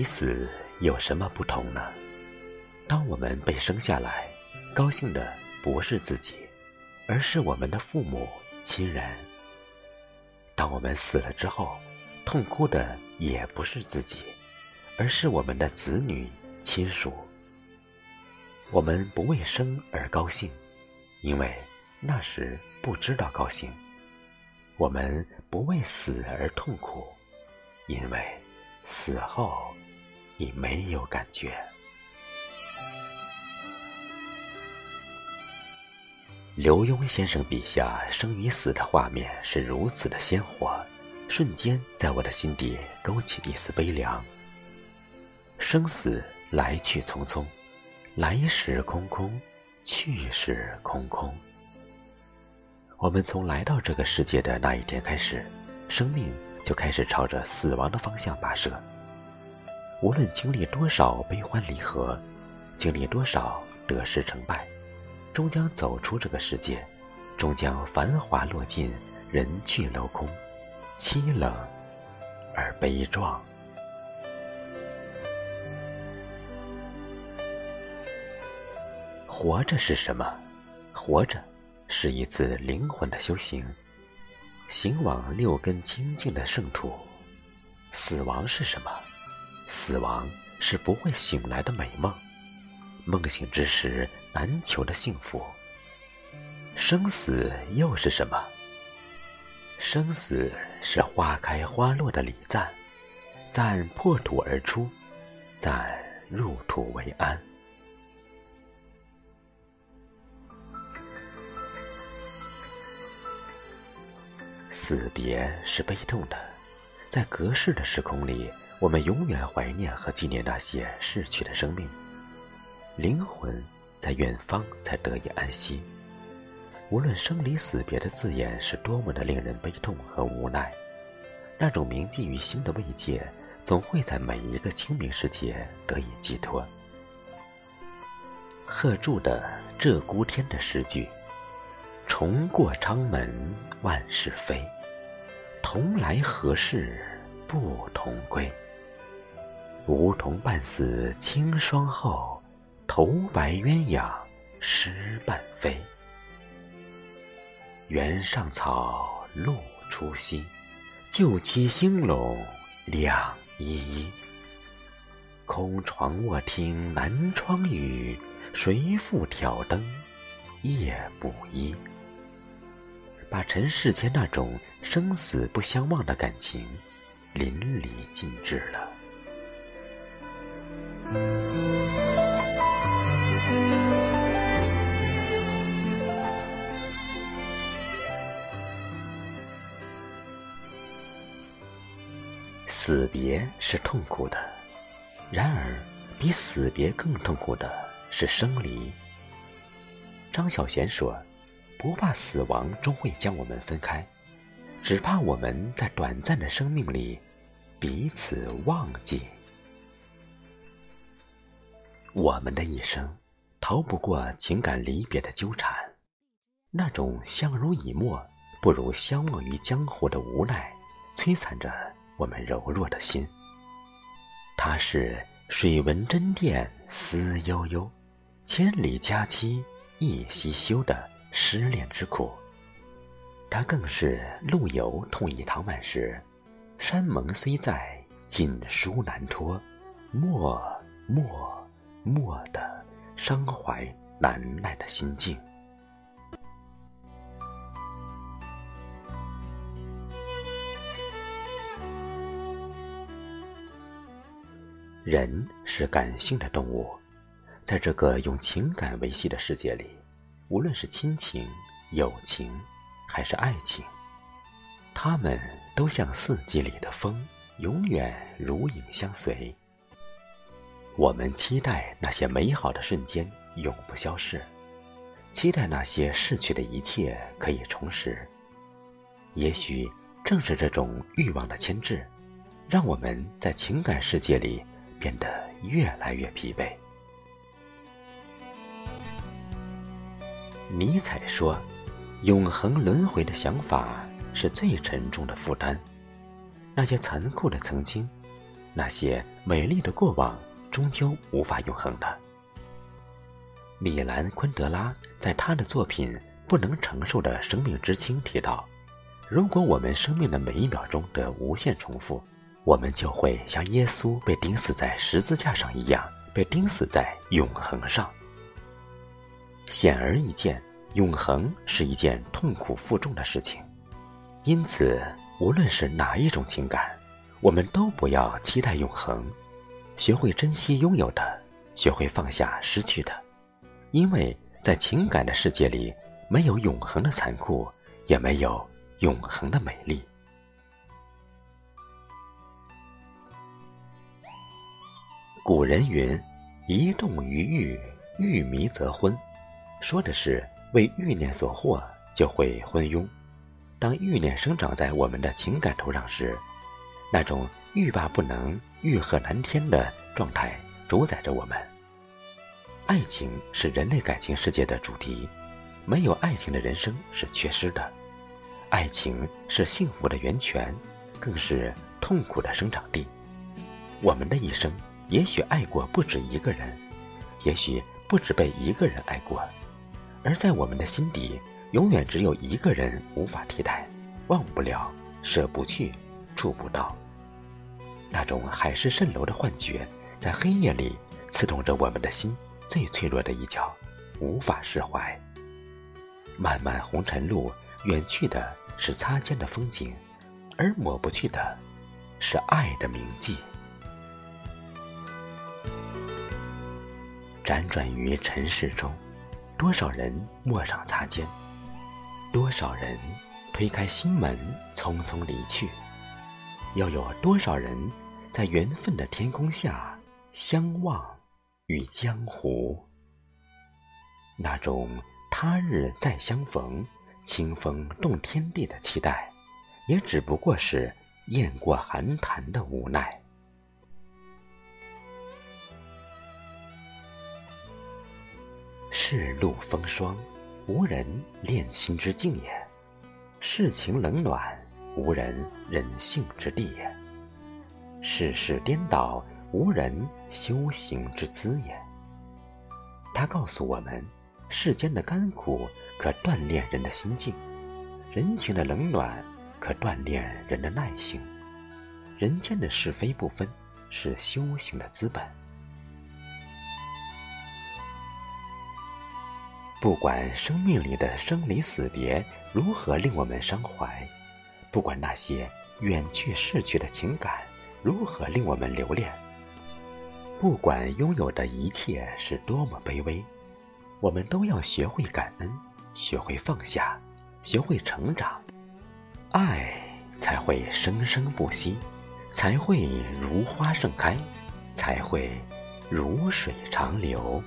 与死有什么不同呢？当我们被生下来，高兴的不是自己，而是我们的父母亲人；当我们死了之后，痛哭的也不是自己，而是我们的子女亲属。我们不为生而高兴，因为那时不知道高兴；我们不为死而痛苦，因为死后已没有感觉。刘墉先生笔下生与死的画面是如此的鲜活，瞬间在我的心底勾起一丝悲凉。生死来去匆匆，来时空空，去时空空。我们从来到这个世界的那一天开始，生命就开始朝着死亡的方向跋涉。无论经历多少悲欢离合，经历多少得失成败。终将走出这个世界，终将繁华落尽，人去楼空，凄冷而悲壮。活着是什么？活着是一次灵魂的修行，行往六根清净的圣土。死亡是什么？死亡是不会醒来的美梦。梦醒之时难求的幸福。生死又是什么？生死是花开花落的礼赞，赞破土而出，赞入土为安。死别是悲痛的，在隔世的时空里，我们永远怀念和纪念那些逝去的生命。灵魂在远方才得以安息。无论生离死别的字眼是多么的令人悲痛和无奈，那种铭记于心的慰藉，总会在每一个清明时节得以寄托。贺铸的《鹧鸪天》的诗句：“重过昌门万事飞，同来何事不同归。梧桐半死清霜后。”头白鸳鸯失伴飞，原上草，露初晞。旧期兴隆两依依。空床卧听南窗雨，谁复挑灯夜不依？把尘世间那种生死不相忘的感情淋漓尽致了。死别是痛苦的，然而比死别更痛苦的是生离。张小娴说：“不怕死亡终会将我们分开，只怕我们在短暂的生命里彼此忘记。”我们的一生逃不过情感离别的纠缠，那种相濡以沫不如相忘于江湖的无奈，摧残着。我们柔弱的心，它是水纹针甸思悠悠，千里佳期一夕休的失恋之苦。它更是陆游痛忆唐婉时，山盟虽在，锦书难托，默默莫的伤怀难耐的心境。人是感性的动物，在这个用情感维系的世界里，无论是亲情、友情，还是爱情，他们都像四季里的风，永远如影相随。我们期待那些美好的瞬间永不消逝，期待那些逝去的一切可以重拾。也许正是这种欲望的牵制，让我们在情感世界里。变得越来越疲惫。尼采说：“永恒轮回的想法是最沉重的负担。那些残酷的曾经，那些美丽的过往终究无法永恒的。米兰·昆德拉在他的作品《不能承受的生命之轻》提到：“如果我们生命的每一秒钟得无限重复，我们就会像耶稣被钉死在十字架上一样，被钉死在永恒上。”显而易见，永恒是一件痛苦负重的事情，因此，无论是哪一种情感，我们都不要期待永恒，学会珍惜拥有的，学会放下失去的。因为在情感的世界里，没有永恒的残酷，也没有永恒的美丽。古人云：“一动于欲，欲迷则昏。”说的是为欲念所惑，就会昏庸。当欲念生长在我们的情感土壤时，那种欲罢不能、欲壑难填的状态主宰着我们。爱情是人类感情世界的主题，没有爱情的人生是缺失的。爱情是幸福的源泉，更是痛苦的生长地。我们的一生也许爱过不止一个人，也许不止被一个人爱过，而在我们的心底，永远只有一个人无法替代，忘不了，舍不去，触不到。那种海市蜃楼的幻觉，在黑夜里刺痛着我们的心。最脆弱的一角，无法释怀。漫漫红尘路，远去的是擦肩的风景，而抹不去的，是爱的铭记。辗转于尘世中，多少人陌上擦肩，多少人推开心门，匆匆离去，又有多少人在缘分的天空下相望？与江湖，那种他日再相逢、清风动天地的期待，也只不过是雁过寒潭的无奈。世路风霜，无人恋心之境也；世情冷暖，无人忍性之地也；世事颠倒。无人修行之资也。他告诉我们，世间的甘苦可锻炼人的心境，人情的冷暖可锻炼人的耐性，人间的是非不分是修行的资本。不管生命里的生离死别如何令我们伤怀，不管那些远去逝去的情感如何令我们留恋。不管拥有的一切是多么卑微，我们都要学会感恩，学会放下，学会成长，爱才会生生不息，才会如花盛开，才会如水长流。